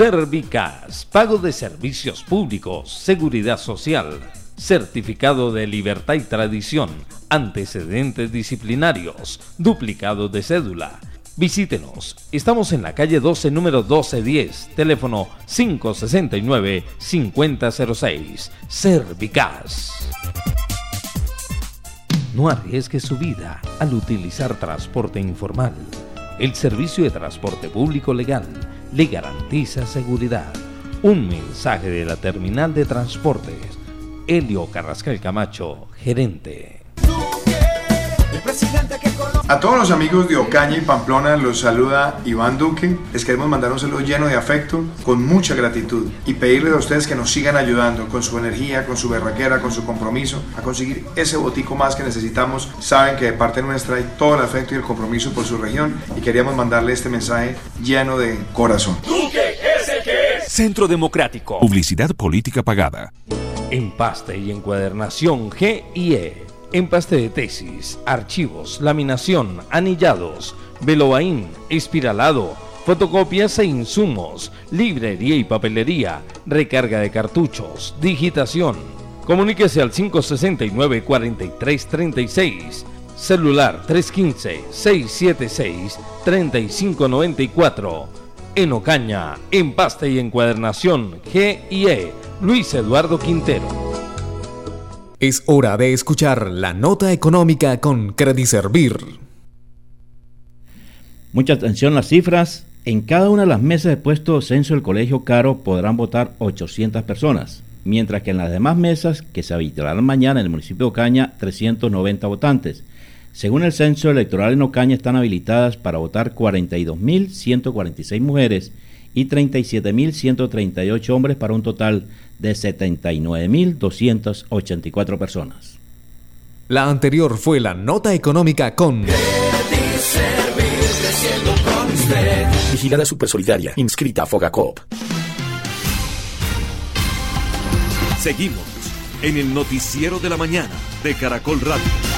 Servicas, pago de servicios públicos, seguridad social, certificado de libertad y tradición, antecedentes disciplinarios, duplicado de cédula. Visítenos. Estamos en la calle 12, número 1210, teléfono 569-5006. Servicas. No arriesgue su vida al utilizar transporte informal. El servicio de transporte público legal le garantiza seguridad. Un mensaje de la terminal de transportes. Helio Carrascal Camacho, gerente. A todos los amigos de Ocaña y Pamplona los saluda Iván Duque. Les queremos mandar un saludo lleno de afecto, con mucha gratitud y pedirles a ustedes que nos sigan ayudando con su energía, con su berraquera, con su compromiso a conseguir ese botico más que necesitamos. Saben que de parte nuestra hay todo el afecto y el compromiso por su región y queríamos mandarle este mensaje lleno de corazón. Duque es el que es. Centro Democrático. Publicidad política pagada. Empaste y encuadernación GIE empaste de tesis, archivos, laminación, anillados, velobaín, espiralado, fotocopias e insumos, librería y papelería, recarga de cartuchos, digitación. Comuníquese al 569-4336, celular 315-676-3594. En Ocaña, empaste y encuadernación GIE, Luis Eduardo Quintero. Es hora de escuchar la nota económica con Servir. Mucha atención las cifras. En cada una de las mesas de puesto censo del Colegio Caro podrán votar 800 personas, mientras que en las demás mesas que se habilitarán mañana en el municipio de Ocaña, 390 votantes. Según el censo electoral en Ocaña están habilitadas para votar 42.146 mujeres y 37.138 hombres para un total de 79.284 personas. La anterior fue la nota económica con... Vigilada Supersolidaria, inscrita a Fogacop. Seguimos en el noticiero de la mañana de Caracol Radio.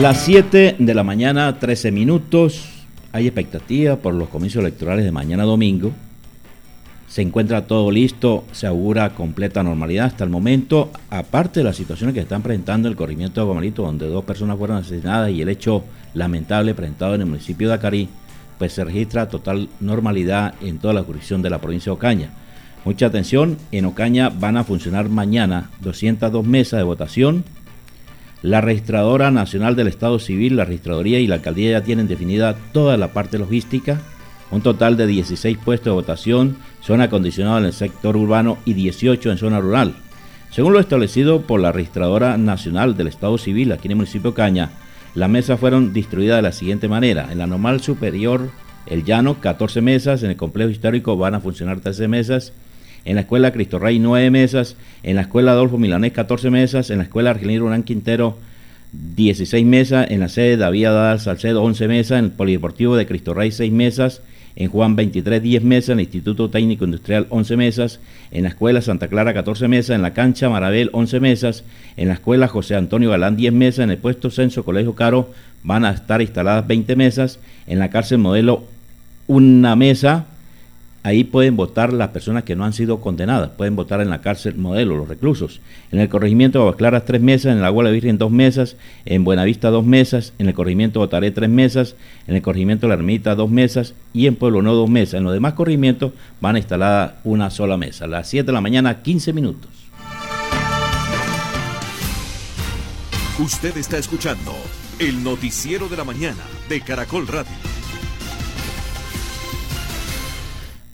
Las 7 de la mañana, 13 minutos. Hay expectativa por los comicios electorales de mañana domingo. Se encuentra todo listo, se augura completa normalidad hasta el momento, aparte de las situaciones que están presentando el corrimiento de Gomalito, donde dos personas fueron asesinadas y el hecho lamentable presentado en el municipio de Acarí, pues se registra total normalidad en toda la jurisdicción de la provincia de Ocaña. Mucha atención, en Ocaña van a funcionar mañana 202 mesas de votación, la registradora nacional del Estado Civil, la registraduría y la alcaldía ya tienen definida toda la parte logística. Un total de 16 puestos de votación son acondicionados en el sector urbano y 18 en zona rural. Según lo establecido por la registradora nacional del Estado Civil aquí en el municipio Caña, las mesas fueron distribuidas de la siguiente manera. En la normal superior, el llano, 14 mesas. En el complejo histórico van a funcionar 13 mesas en la escuela Cristo Rey 9 mesas, en la escuela Adolfo Milanés 14 mesas, en la escuela Argelino Urán Quintero 16 mesas, en la sede David Adal Salcedo 11 mesas, en el Polideportivo de Cristo Rey 6 mesas, en Juan 23 10 mesas, en el Instituto Técnico Industrial 11 mesas, en la escuela Santa Clara 14 mesas, en la cancha Marabel 11 mesas, en la escuela José Antonio Galán 10 mesas, en el puesto Censo Colegio Caro van a estar instaladas 20 mesas, en la cárcel modelo una mesa, Ahí pueden votar las personas que no han sido condenadas, pueden votar en la cárcel modelo, los reclusos. En el corregimiento de Claras tres mesas, en el Agua de Virgen dos mesas, en Buenavista dos mesas, en el corregimiento de Botaré tres mesas, en el corregimiento de La Ermita dos mesas y en Pueblo No dos mesas. En los demás corregimientos van a instalar una sola mesa. A las 7 de la mañana, 15 minutos. Usted está escuchando el noticiero de la mañana de Caracol Radio.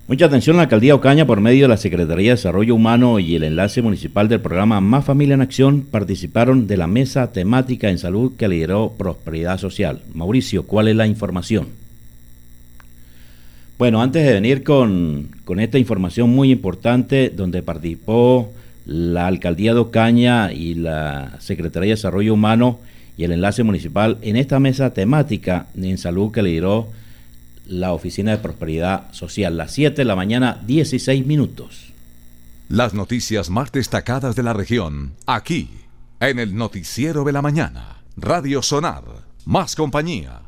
Mucha atención la alcaldía Ocaña por medio de la Secretaría de Desarrollo Humano y el enlace municipal del programa Más Familia en Acción participaron de la mesa temática en salud que lideró Prosperidad Social. Mauricio, ¿cuál es la información? Bueno, antes de venir con, con esta información muy importante donde participó la alcaldía de Ocaña y la Secretaría de Desarrollo Humano y el enlace municipal en esta mesa temática en salud que lideró la Oficina de Prosperidad Social. Las 7 de la mañana, 16 minutos. Las noticias más destacadas de la región, aquí, en el Noticiero de la Mañana. Radio Sonar, más compañía.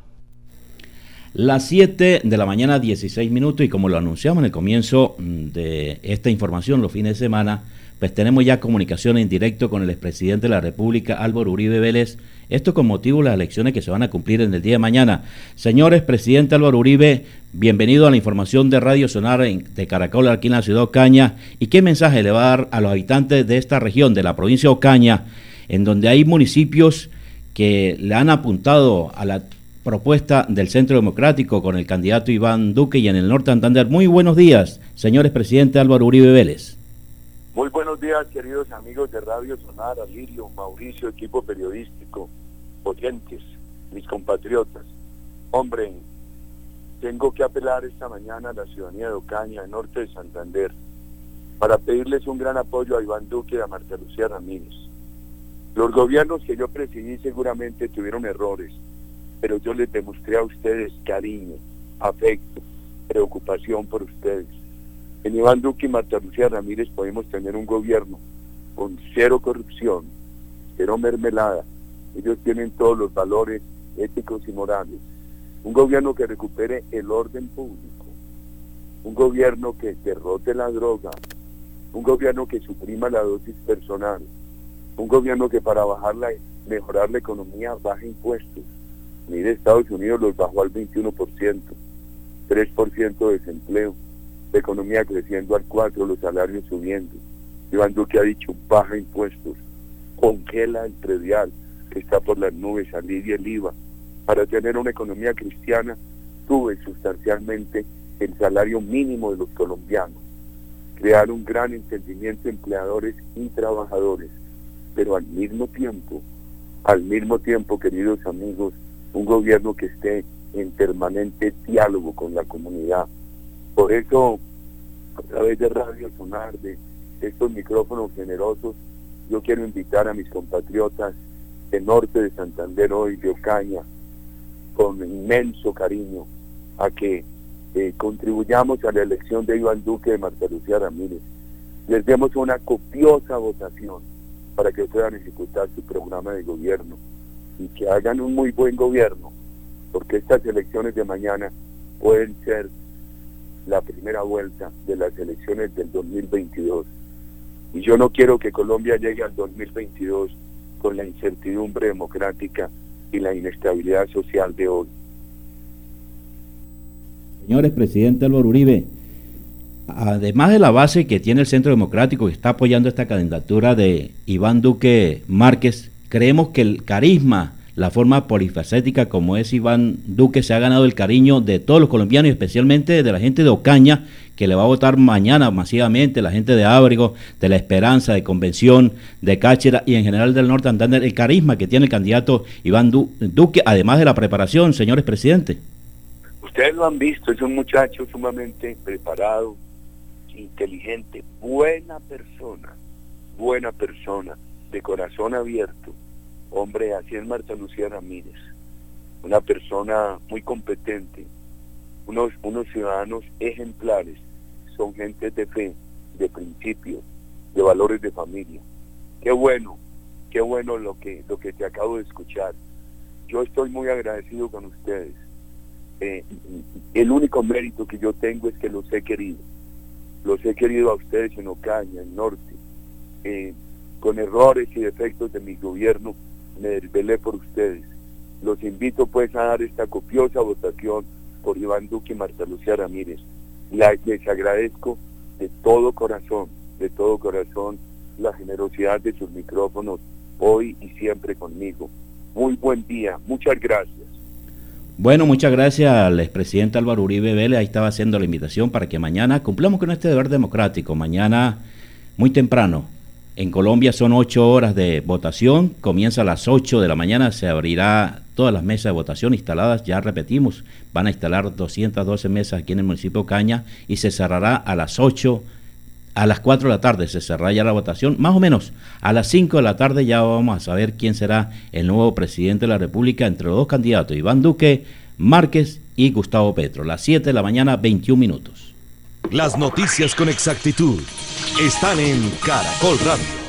Las 7 de la mañana, 16 minutos, y como lo anunciamos en el comienzo de esta información, los fines de semana, pues tenemos ya comunicación en directo con el expresidente de la República, Álvaro Uribe Vélez, esto con motivo de las elecciones que se van a cumplir en el día de mañana. Señores, presidente Álvaro Uribe, bienvenido a la información de Radio Sonar de Caracol aquí en la ciudad de Ocaña. ¿Y qué mensaje le va a dar a los habitantes de esta región, de la provincia de Ocaña, en donde hay municipios que le han apuntado a la propuesta del Centro Democrático con el candidato Iván Duque y en el Norte Santander? Muy buenos días, señores presidente Álvaro Uribe Vélez. Muy buenos días, queridos amigos de Radio Sonar, Alirio, Mauricio, equipo periodístico, oyentes, mis compatriotas. Hombre, tengo que apelar esta mañana a la ciudadanía de Ocaña, norte de Santander, para pedirles un gran apoyo a Iván Duque y a Marta Lucía Ramírez. Los gobiernos que yo presidí seguramente tuvieron errores, pero yo les demostré a ustedes cariño, afecto, preocupación por ustedes en Iván Duque y Marta Lucía Ramírez podemos tener un gobierno con cero corrupción, cero mermelada. Ellos tienen todos los valores éticos y morales. Un gobierno que recupere el orden público. Un gobierno que derrote la droga. Un gobierno que suprima la dosis personal. Un gobierno que para bajarla, mejorar la economía baje impuestos. Mire, Estados Unidos los bajó al 21%, 3% de desempleo la economía creciendo al 4, los salarios subiendo. Iván Duque ha dicho, baja impuestos, congela el predial que está por las nubes, alivia el IVA. Para tener una economía cristiana, sube sustancialmente el salario mínimo de los colombianos. Crear un gran entendimiento de empleadores y trabajadores, pero al mismo tiempo, al mismo tiempo, queridos amigos, un gobierno que esté en permanente diálogo con la comunidad, por eso, a través de Radio Sonar, de estos micrófonos generosos, yo quiero invitar a mis compatriotas del norte de Santander hoy, de Ocaña, con inmenso cariño, a que eh, contribuyamos a la elección de Iván Duque de Marta Lucía Ramírez. Les demos una copiosa votación para que puedan ejecutar su programa de gobierno y que hagan un muy buen gobierno, porque estas elecciones de mañana pueden ser la primera vuelta de las elecciones del 2022. Y yo no quiero que Colombia llegue al 2022 con la incertidumbre democrática y la inestabilidad social de hoy. Señores, presidente Álvaro Uribe, además de la base que tiene el Centro Democrático que está apoyando esta candidatura de Iván Duque Márquez, creemos que el carisma la forma polifacética como es Iván Duque se ha ganado el cariño de todos los colombianos y especialmente de la gente de Ocaña que le va a votar mañana masivamente, la gente de Ábrego, de La Esperanza, de Convención, de Cáchera y en general del Norte Andander, el carisma que tiene el candidato Iván Duque, además de la preparación, señores presidentes. Ustedes lo han visto, es un muchacho sumamente preparado, inteligente, buena persona, buena persona, de corazón abierto Hombre, así es Marta Lucía Ramírez, una persona muy competente, unos, unos ciudadanos ejemplares, son gente de fe, de principios, de valores de familia. Qué bueno, qué bueno lo que, lo que te acabo de escuchar. Yo estoy muy agradecido con ustedes. Eh, el único mérito que yo tengo es que los he querido. Los he querido a ustedes en Ocaña, en Norte, eh, con errores y defectos de mi gobierno, me desvelé por ustedes. Los invito pues a dar esta copiosa votación por Iván Duque y Marta Lucía Ramírez. les agradezco de todo corazón, de todo corazón, la generosidad de sus micrófonos hoy y siempre conmigo. Muy buen día, muchas gracias. Bueno, muchas gracias al expresidente Álvaro Uribe Vélez. Ahí estaba haciendo la invitación para que mañana cumplamos con este deber democrático. Mañana, muy temprano, en Colombia son ocho horas de votación. Comienza a las ocho de la mañana. Se abrirá todas las mesas de votación instaladas. Ya repetimos, van a instalar 212 mesas aquí en el municipio de Caña y se cerrará a las ocho a las 4 de la tarde se cerrará ya la votación, más o menos a las 5 de la tarde ya vamos a saber quién será el nuevo presidente de la República entre los dos candidatos, Iván Duque Márquez y Gustavo Petro. Las 7 de la mañana, 21 minutos. Las noticias con exactitud están en Caracol Radio.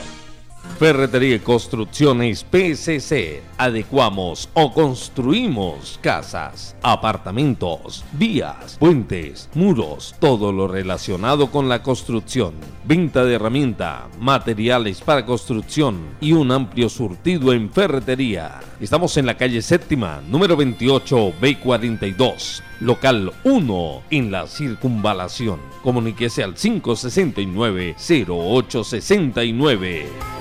Ferretería Construcciones PCC. Adecuamos o construimos casas, apartamentos, vías, puentes, muros, todo lo relacionado con la construcción. Venta de herramienta, materiales para construcción y un amplio surtido en ferretería. Estamos en la calle séptima, número 28, B42, local 1, en la circunvalación. Comuníquese al 569 0869.